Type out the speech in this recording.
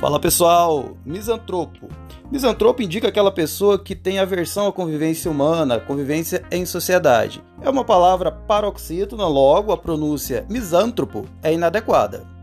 Fala pessoal, misantropo. Misantropo indica aquela pessoa que tem aversão à convivência humana, à convivência em sociedade. É uma palavra paroxítona, logo a pronúncia misântropo é inadequada.